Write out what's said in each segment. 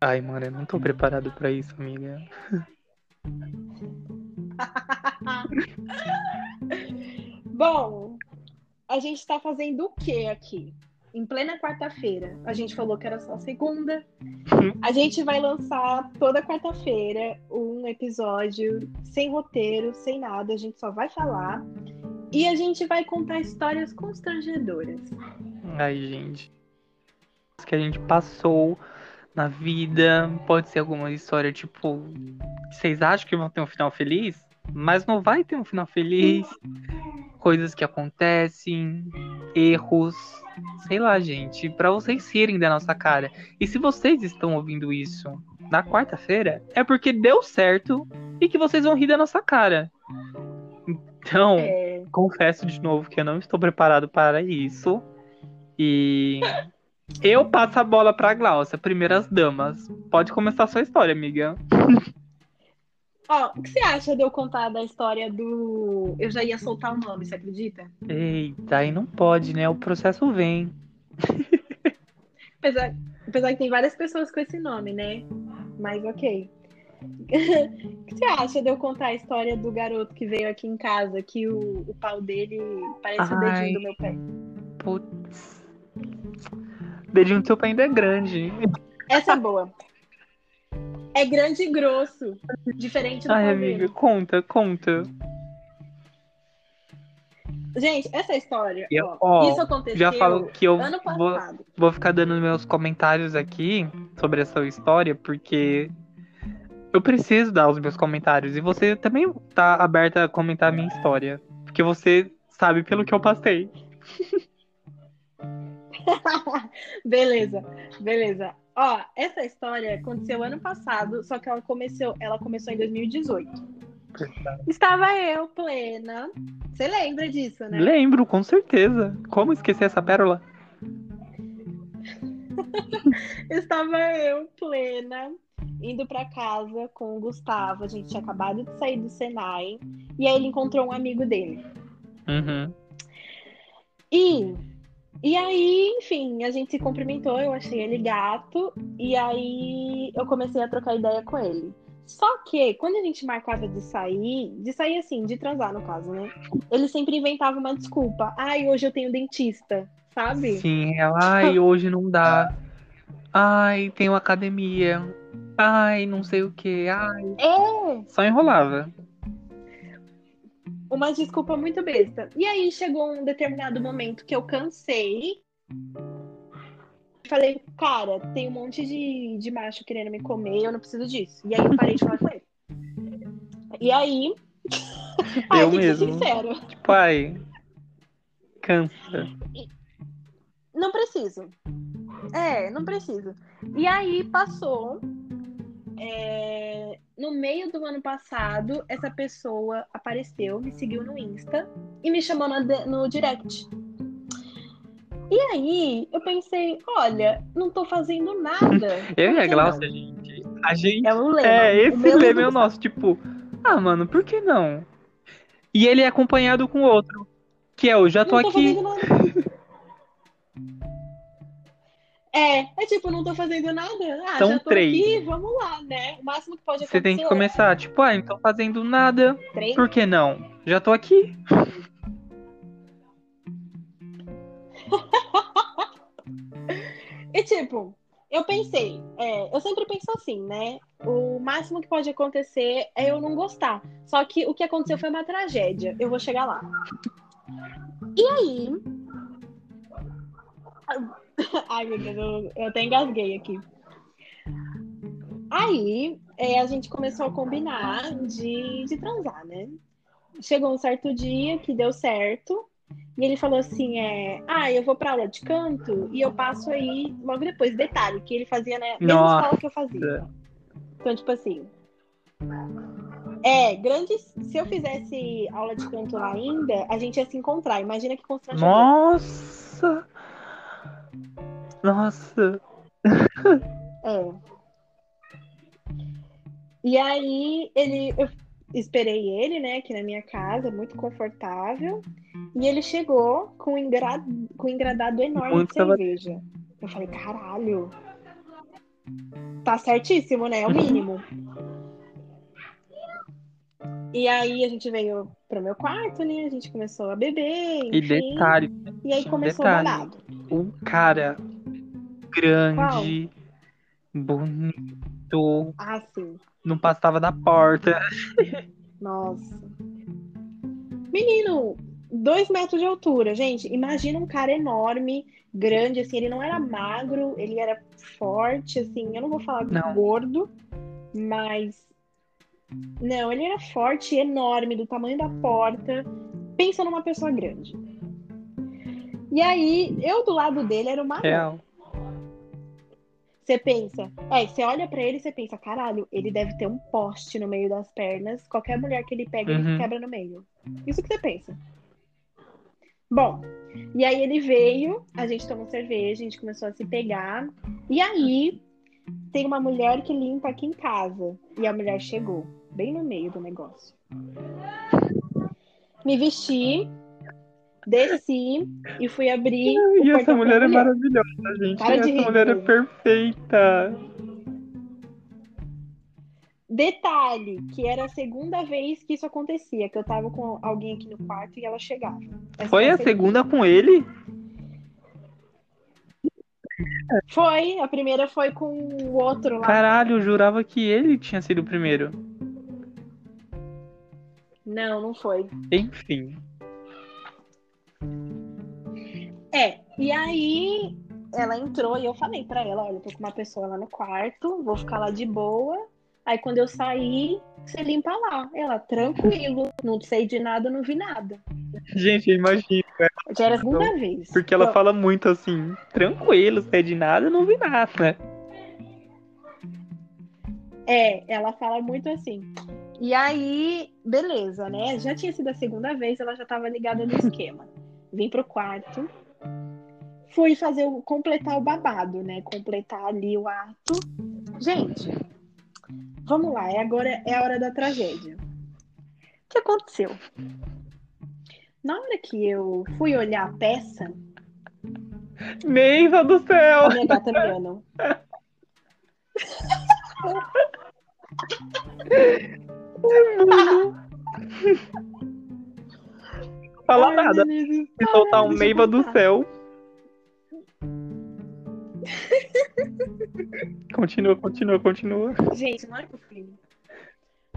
Ai, mano, eu não tô preparado pra isso, amiga. Bom, a gente tá fazendo o que aqui? Em plena quarta-feira. A gente falou que era só segunda. A gente vai lançar toda quarta-feira um episódio sem roteiro, sem nada. A gente só vai falar. E a gente vai contar histórias constrangedoras. Ai, gente. Que a gente passou na vida. Pode ser alguma história, tipo. Vocês acham que vão ter um final feliz? Mas não vai ter um final feliz. Coisas que acontecem, erros, sei lá, gente, para vocês rirem da nossa cara. E se vocês estão ouvindo isso na quarta-feira, é porque deu certo e que vocês vão rir da nossa cara. Então, É, confesso de novo que eu não estou preparado para isso. E eu passo a bola pra Glaucia, primeiras damas. Pode começar a sua história, amiga. Ó, o que você acha de eu contar da história do. Eu já ia soltar o nome, você acredita? Eita, aí não pode, né? O processo vem. Apesar, apesar que tem várias pessoas com esse nome, né? Mas ok. O que você acha de eu contar a história do garoto que veio aqui em casa, que o, o pau dele parece o Ai. dedinho do meu pé? Putz. Dedinho do seu pé ainda é grande. Essa é boa. É grande e grosso. Diferente do Ai, pau amiga, conta, conta. Gente, essa história, Eu- ó, ó, isso aconteceu Já falo que eu vou, vou ficar dando meus comentários aqui sobre essa história, porque eu preciso dar os meus comentários. E você também tá aberta a comentar a minha história. Porque você sabe pelo que eu passei. beleza, beleza. Ó, essa história aconteceu ano passado, só que ela começou, ela começou em 2018. Estava eu plena. Você lembra disso, né? Lembro, com certeza. Como esquecer essa pérola? Estava eu plena indo pra casa com o Gustavo. A gente tinha acabado de sair do Senai e aí ele encontrou um amigo dele. Uhum. E e aí, enfim, a gente se cumprimentou, eu achei ele gato, e aí eu comecei a trocar ideia com ele. Só que, quando a gente marcava de sair, de sair assim, de transar no caso, né? Ele sempre inventava uma desculpa. Ai, hoje eu tenho dentista, sabe? Sim, ela, ai, hoje não dá. Ai, tenho academia. Ai, não sei o que. Ai, É, só enrolava. Uma desculpa muito besta. E aí chegou um determinado momento que eu cansei. Falei, cara, tem um monte de, de macho querendo me comer, eu não preciso disso. E aí eu parei de falar com ele. E aí. Eu mesmo. sincero. Tipo, ai, cansa. Não preciso. É, não preciso. E aí passou. É, no meio do ano passado, essa pessoa apareceu, me seguiu no Insta e me chamou de- no direct. E aí eu pensei, olha, não tô fazendo nada. Eu e a Glaucia, gente, a gente. É um lema. É, O esse lema é o nosso, tipo, ah, mano, por que não? E ele é acompanhado com outro, que é o já tô tô aqui. É, é tipo, não tô fazendo nada. Ah, São já tô três. aqui, vamos lá, né? O máximo que pode Você tem que acontecer começar, tipo, ah, não tô fazendo nada, é três. por que não? Já tô aqui. E tipo, eu pensei, é, eu sempre penso assim, né? O máximo que pode acontecer é eu não gostar. Só que o que aconteceu foi uma tragédia. Eu vou chegar lá. E aí. Ai, meu Deus, eu, eu até engasguei aqui. Aí, é, a gente começou a combinar de, de transar, né? Chegou um certo dia que deu certo. E ele falou assim: é, Ah, eu vou pra aula de canto e eu passo aí logo depois. Detalhe, que ele fazia na mesma Nossa. escola que eu fazia. Então, tipo assim. É, grande. Se eu fizesse aula de canto lá ainda, a gente ia se encontrar. Imagina que constrangedor. Nossa! Nossa! É. E aí ele, eu esperei ele, né, aqui na minha casa, muito confortável. E ele chegou com um, engra... com um engradado enorme Muito de cerveja. Eu falei, caralho. Tá certíssimo, né? É o mínimo. E aí a gente veio pro meu quarto, né? A gente começou a beber. E enfim. detalhe, E aí começou detalhe. o babado. um cara grande, bonito, Ah, sim. não passava da porta. Nossa. Menino, dois metros de altura, gente. Imagina um cara enorme, grande, assim. Ele não era magro, ele era forte, assim. Eu não vou falar Não. gordo, mas. Não, ele era forte, enorme, do tamanho da porta. Pensa numa pessoa grande. E aí, eu do lado dele era uma Real. Você pensa, é, você olha pra ele e você pensa, caralho, ele deve ter um poste no meio das pernas. Qualquer mulher que ele pega, ele Uhum. quebra no meio. Isso que você pensa. Bom, e aí ele veio, a gente tomou cerveja, a gente começou a se pegar. E aí tem uma mulher que limpa aqui em casa. E a mulher chegou, bem no meio do negócio. Me vesti, desci e fui abrir. o E essa mulher é maravilhosa, gente. Para de essa rir, mulher é Bruno. perfeita. Detalhe, que era a segunda vez que isso acontecia, que eu tava com alguém aqui no quarto e ela chegava. Essa Foi foi a segunda com ele? Foi, a primeira foi com o outro lá. Caralho, eu jurava que ele tinha sido o primeiro. Não, não foi. Enfim. É, e aí ela entrou e eu falei pra ela, olha, eu tô com uma pessoa lá no quarto, vou ficar lá de boa. Aí quando eu sair, você limpa lá. Ela, tranquilo, não sei de nada, não vi nada. Gente, eu imagino. é, Já era a segunda vez. Porque ela fala muito assim, tranquilo, sei de nada, não vi nada. É, ela fala muito assim. E aí, beleza, né? Já tinha sido a segunda vez, ela já tava ligada no esquema. Vim pro quarto, fui fazer o completar o babado, né? Completar ali o ato. Gente, vamos lá, é agora é a hora da tragédia. O que aconteceu? Na hora que eu fui olhar a peça, Neiva do céu! a minha gata miando. Fala Ai, nada. Se soltar um Neiva do céu. Continua, continua, continua. Gente, na hora que eu fui.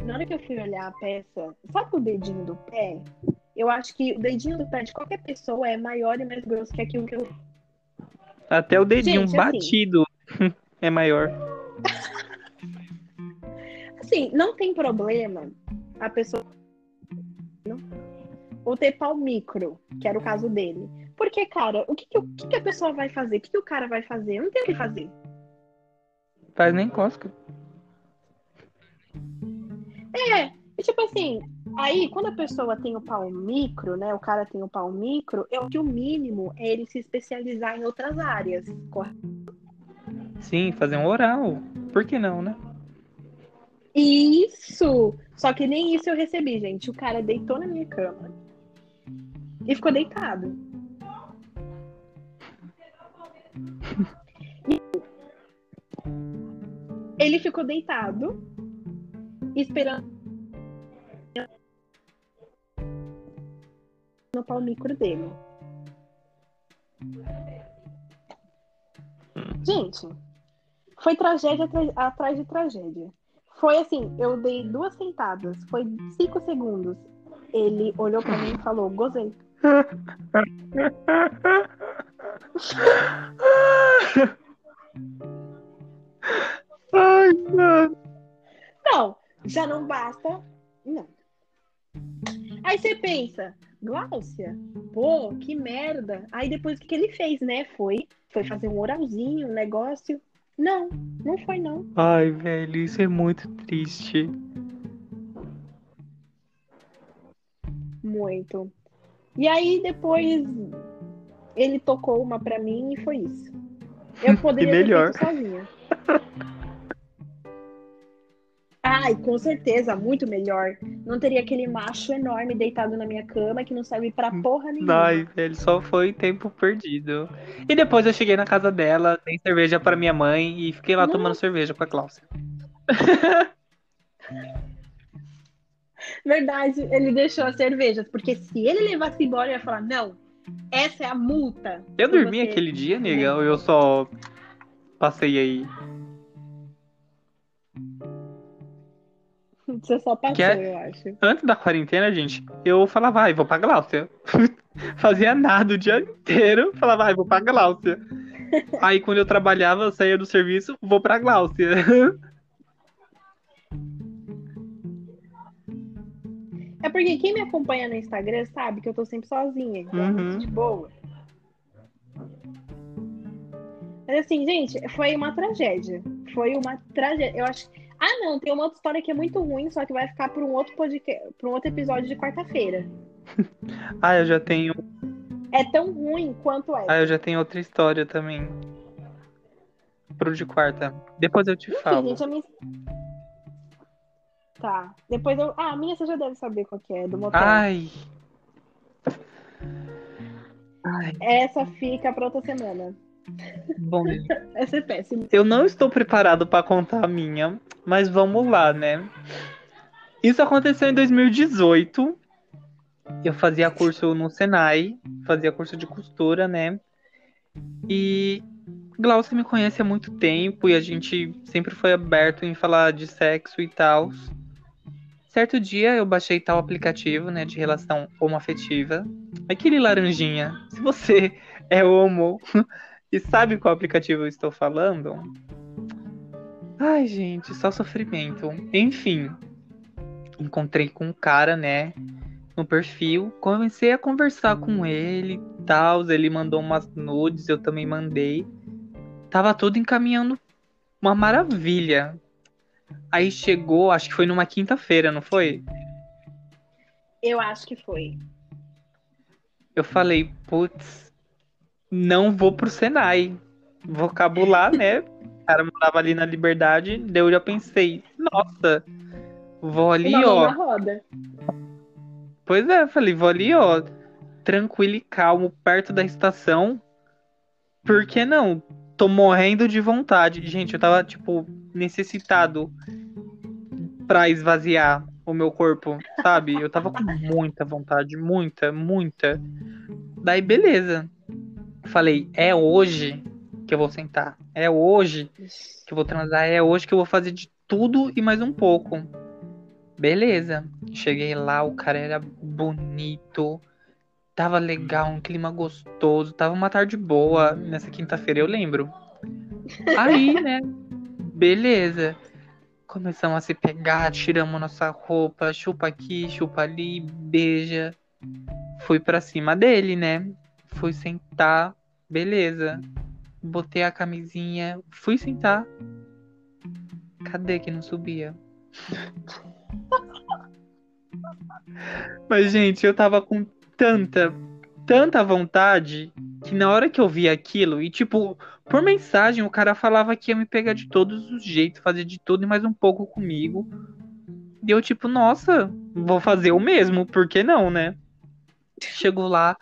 Na hora que eu fui olhar a peça, sabe o dedinho do pé? Eu acho que o dedinho do pé de qualquer pessoa é maior e mais grosso que aquilo que eu. Até o dedinho Gente, assim- batido é maior. Assim, não tem problema a pessoa. Ou ter pau micro, que era o caso dele. Porque, cara, o que, que, o que que a pessoa vai fazer? O que, que o cara vai fazer? Não tem o que fazer. Faz nem cosca. É, e tipo assim, aí quando a pessoa tem o pau micro, né? O cara tem o pau micro, eu que o mínimo é ele se especializar em outras áreas, correto? Sim, fazer um oral. Por que não, né? Isso! Só que nem isso eu recebi, gente. O cara deitou na minha cama e ficou deitado. Ele ficou deitado, esperando no pau micro dele. Gente, foi tragédia atrás de tragédia. Foi assim, eu dei duas sentadas, foi cinco segundos. Ele olhou pra mim e falou, gozei. Ai, mano. Não, já não basta. Não. Aí você pensa, Gláucia, pô, que merda. Aí depois o que, que ele fez, né? Foi, foi fazer um oralzinho, um negócio. Não, não foi não. Ai, velho, isso é muito triste. Muito. E aí depois ele tocou uma pra mim e foi isso. Eu poderia melhor. ter feito sozinha. Ai, com certeza, muito melhor. Não teria aquele macho enorme deitado na minha cama que não serve pra porra nenhuma. Ai, velho, só foi tempo perdido. E depois eu cheguei na casa dela, dei cerveja pra minha mãe e fiquei lá tomando cerveja com a Cláudia. Verdade, ele deixou as cervejas, porque se ele levasse embora, eu ia falar, não, essa é a multa. Eu dormi você. aquele dia, nega, ou eu só passei aí? Você só passou, Que é- eu acho. Antes da quarentena, gente, eu falava, vai, vou pra Gláucia. Fazia nada o dia inteiro, falava, vai, vou pra Gláucia. Aí quando eu trabalhava, eu saía do serviço, vou pra Gláucia. É porque quem me acompanha no Instagram sabe que eu tô sempre sozinha, então é Uhum. de boa. Mas assim, gente, foi uma tragédia. Foi uma tragédia. Eu acho. Ah, não, tem uma outra história que é muito ruim, só que vai ficar para um outro podcast, para um outro episódio de quarta-feira. ah, eu já tenho. É tão ruim quanto essa. Ah, eu já tenho outra história também. Pro de quarta. Depois eu te Enfim, falo. gente, a minha. Tá. Depois eu. Ah, a minha você já deve saber qual que é, do motel. Ai. Ai, Essa fica pra outra semana. bom. Essa é péssima. Eu não estou preparado para contar a minha, mas vamos lá, né? Isso aconteceu em 2018. Eu fazia curso no Senai, fazia curso de costura, né? E Glaucia me conhece há muito tempo e a gente sempre foi aberto em falar de sexo e tal. Certo dia eu baixei tal aplicativo, né, de relação homoafetiva. Aquele laranjinha. Se você é homo e sabe qual aplicativo eu estou falando? Ai, gente, só sofrimento. Enfim, encontrei com um cara, né, no perfil, comecei a conversar com ele e tal. Ele mandou umas nudes, eu também mandei. Tava tudo encaminhando uma maravilha. Aí chegou, acho que foi numa quinta-feira, não foi? Eu acho que foi. Eu falei, putz, não vou pro Senai. Vou cabular, né? O cara morava ali na Liberdade. Daí eu já pensei, nossa, vou ali, Uma ó. roda. Pois é, eu falei, vou ali, ó, tranquilo e calmo, perto da estação. Por que não? Tô morrendo de vontade. Gente, eu tava, tipo, necessitado pra esvaziar o meu corpo, sabe? Eu tava com muita vontade, muita, muita. Daí, beleza. Falei, é hoje que eu vou sentar. É hoje que eu vou transar. É hoje que eu vou fazer de tudo e mais um pouco. Beleza. Cheguei lá, o cara era bonito. Tava legal, um clima gostoso. Tava uma tarde boa nessa quinta-feira, eu lembro. Aí, né? Beleza. Começamos a se pegar, tiramos nossa roupa, chupa aqui, chupa ali, beija. Fui pra cima dele, né? Fui sentar, beleza. Botei a camisinha, fui sentar. Cadê que não subia? Mas, gente, eu tava com tanta, tanta vontade que na hora que eu vi aquilo, e tipo, por mensagem, o cara falava que ia me pegar de todos os jeitos, fazer de tudo e mais um pouco comigo. E eu, tipo, nossa, vou fazer o mesmo, por que não, né? Chegou lá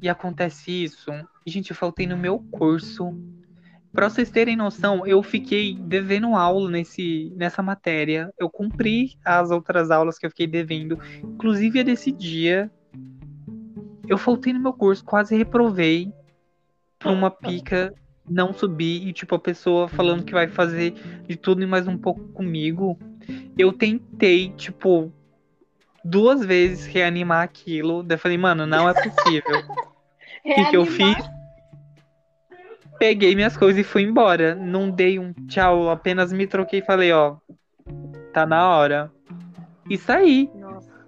e acontece isso. Gente, eu faltei no meu curso. Pra vocês terem noção, eu fiquei devendo aula nesse, nessa matéria. Eu cumpri as outras aulas que eu fiquei devendo. Inclusive a desse dia. Eu faltei no meu curso, quase reprovei por uma pica, não subi e tipo a pessoa falando que vai fazer de tudo e mais um pouco comigo. Eu tentei, tipo, duas vezes reanimar aquilo. Daí falei, mano, não é possível. O que, que eu fiz? Peguei minhas coisas e fui embora. Não dei um tchau, apenas me troquei e falei, ó, tá na hora. E saí.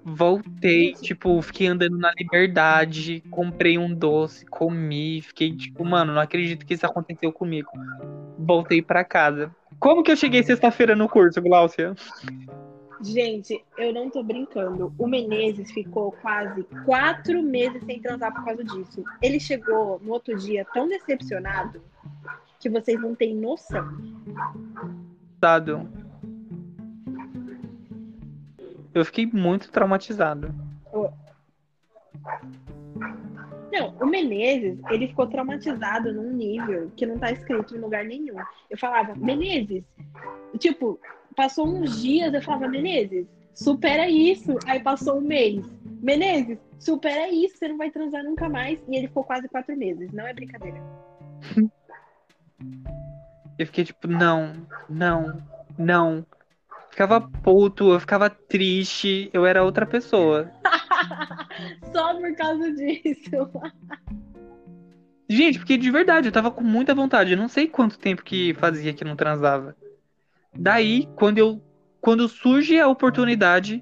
Voltei, tipo, fiquei andando na liberdade, comprei um doce, comi, fiquei tipo, mano, não acredito que isso aconteceu comigo. Voltei pra casa. Como que eu cheguei sexta-feira no curso, Glaucia? Gente, eu não tô brincando. O Menezes ficou quase quatro meses sem transar por causa disso. Ele chegou no outro dia tão decepcionado que vocês não têm noção. Dado. Eu fiquei muito traumatizado. Não, o Menezes, ele ficou traumatizado num nível que não tá escrito em lugar nenhum. Eu falava, Menezes, tipo, passou uns dias, eu falava, Menezes, supera isso. Aí passou um mês. Menezes, supera isso, você não vai transar nunca mais. E ele ficou quase quatro meses, não é brincadeira. Eu fiquei tipo, não, não, não. Ficava puto, eu ficava triste, eu era outra pessoa. Só por causa disso. Gente, porque de verdade, eu tava com muita vontade. Eu não sei quanto tempo que fazia que não transava. Daí, quando eu. Quando surge a oportunidade,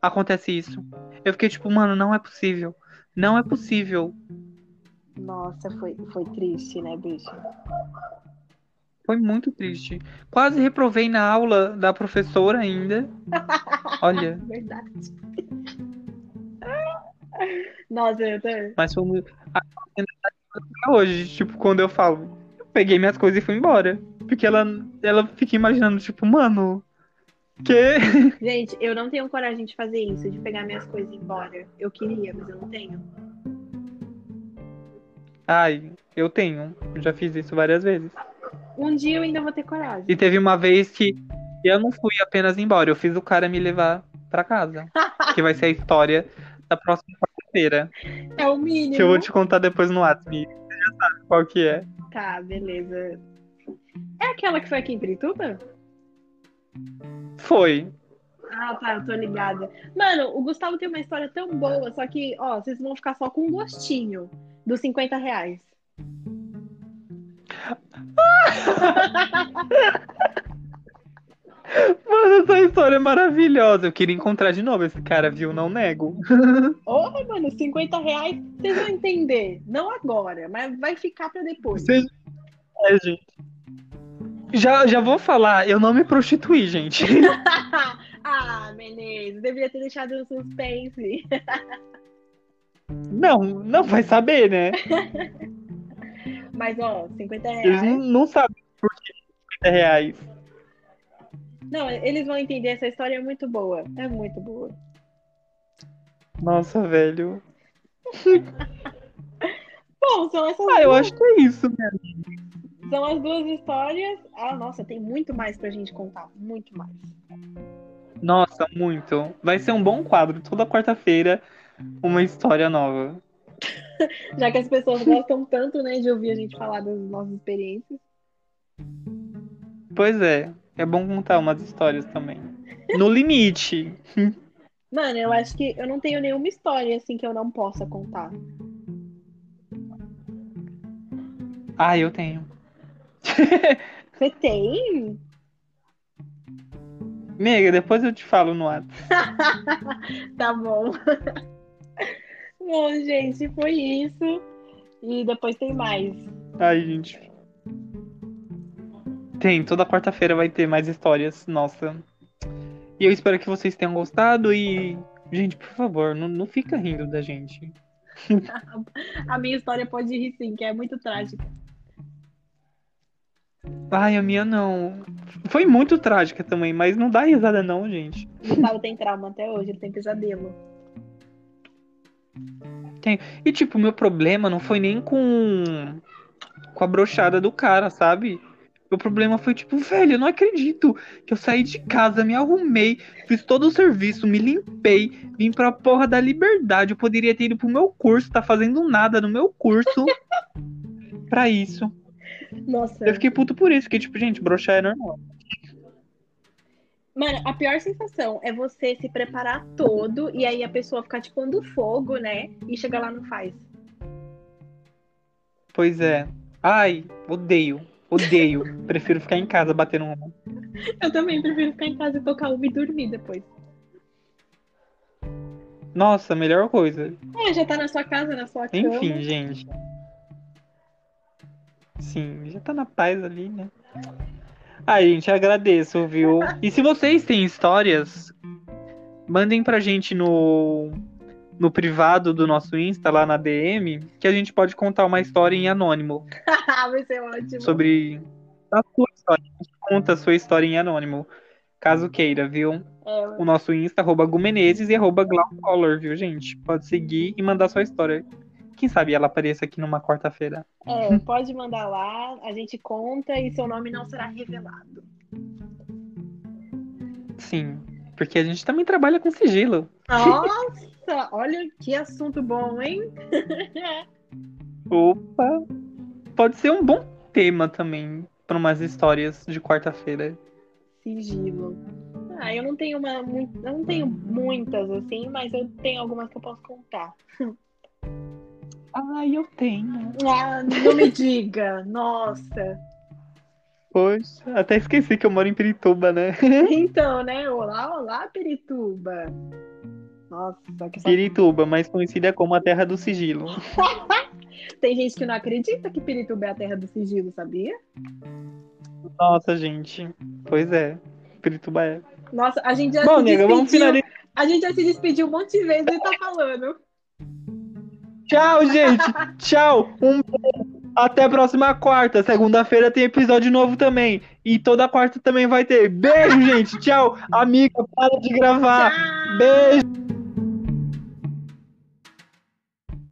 acontece isso. Eu fiquei tipo, mano, não é possível. Não é possível. Nossa, foi, foi triste, né, bicho? Foi muito triste. Quase reprovei na aula da professora ainda. Olha. Verdade. Nossa, eu tô... Mas foi muito. Hoje, tipo, quando eu falo, eu peguei minhas coisas e fui embora. Porque ela, ela fica imaginando, tipo, mano. Que? Gente, eu não tenho coragem de fazer isso, de pegar minhas coisas e ir embora. Eu queria, mas eu não tenho. Ai, eu tenho. Já fiz isso várias vezes. Um dia eu ainda vou ter coragem. E teve uma vez que eu não fui apenas embora, eu fiz o cara me levar pra casa. que vai ser a história da próxima quarta-feira. É o mínimo. Que eu vou te contar depois no WhatsApp. Você já sabe qual que é. Tá, beleza. É aquela que foi aqui em Pirituba? Foi. Ah, tá, eu tô ligada. Mano, o Gustavo tem uma história tão boa, só que, ó, vocês vão ficar só com um gostinho dos 50 reais. Mano, essa história é maravilhosa. Eu queria encontrar de novo esse cara, viu? Não nego. Ô, mano, 50 reais, vocês vão entender. Não agora, mas vai ficar pra depois. É, gente. Já, já vou falar, eu não me prostituí, gente. ah, Menezes, deveria ter deixado no suspense. não, não vai saber, né? Mas, ó, 50 reais. Eles não, não sabem por que 50 reais. Não, eles vão entender. Essa história é muito boa. É muito boa. Nossa, velho. Bom, são essas Ah, duas. eu acho que é isso mesmo. São as duas histórias. Ah, nossa, tem muito mais pra gente contar. Muito mais. Nossa, muito. Vai ser um bom quadro. Toda quarta-feira, uma história nova. Já que as pessoas gostam tanto, né, de ouvir a gente falar das nossas experiências. Pois é. É bom contar umas histórias também. No limite. Mano, eu acho que eu não tenho nenhuma história assim que eu não possa contar. Ah, eu tenho. Você tem? Mega, depois eu te falo no WhatsApp. tá bom. Bom, gente, foi isso. E depois tem mais. Ai, gente. Tem, toda quarta-feira vai ter mais histórias, nossa. E eu espero que vocês tenham gostado e. Gente, por favor, não, não fica rindo da gente. A minha história pode rir sim, que é muito trágica. Ai, a minha não. Foi muito trágica também, mas não dá risada não, gente. O Gustavo tem trauma até hoje, ele tem pesadelo. Tem. E tipo, o meu problema não foi nem com com a brochada do cara, sabe? Meu problema foi tipo, velho, eu não acredito que eu saí de casa, me arrumei, fiz todo o serviço, me limpei, vim pra porra da liberdade. Eu poderia ter ido pro meu curso, tá fazendo nada no meu curso pra isso. Nossa. Eu fiquei puto por isso, porque tipo, gente, brochar é normal. Mano, a pior sensação é você se preparar todo e aí a pessoa ficar te pondo fogo, né? E chegar lá não faz. Pois é. Ai, odeio. Odeio. Prefiro ficar em casa batendo uma. Eu também prefiro ficar em casa e tocar uma e dormir depois. Nossa, melhor coisa. É, já tá na sua casa, na sua cama. Enfim, gente. Sim, já tá na paz ali, né? Ai, gente, agradeço, viu? E se vocês têm histórias, mandem pra gente no, no privado do nosso Insta, lá na DM, que a gente pode contar uma história em anônimo Vai ser ótimo. sobre a sua história. A gente conta a sua história em anônimo, caso queira, viu? É, o nosso Insta, arroba Gumenezes e arroba Glaucolor, viu, gente? Pode seguir e mandar sua história. Quem sabe ela apareça aqui numa quarta-feira. é, pode mandar lá, a gente conta e seu nome não será revelado. Sim, porque a gente também trabalha com sigilo. Nossa, olha que assunto bom, hein? Opa! Pode ser um bom tema também para umas histórias de quarta-feira. Sigilo. Ah, eu não tenho uma, eu não tenho muitas assim, mas eu tenho algumas que eu posso contar. Ai, eu tenho. Ah, não me diga, nossa. Poxa, até esqueci que eu moro em Pirituba, né? Então, né? Olá, olá, Perituba. Nossa, que. Pirituba, mais conhecida como a terra do sigilo. tem gente que não acredita que Pirituba é a terra do sigilo, sabia? Nossa, gente. Pois é. Pirituba é. Nossa, a gente já Bom, se nega, vamos despediu. finalizar. A gente já se despediu um monte de vezes e tá falando. Tchau, gente. Tchau. Um. Até a próxima quarta. Segunda-feira tem episódio novo também. E toda quarta também vai ter. Beijo, gente. Tchau. Amiga, para de gravar. Tchau! Beijo.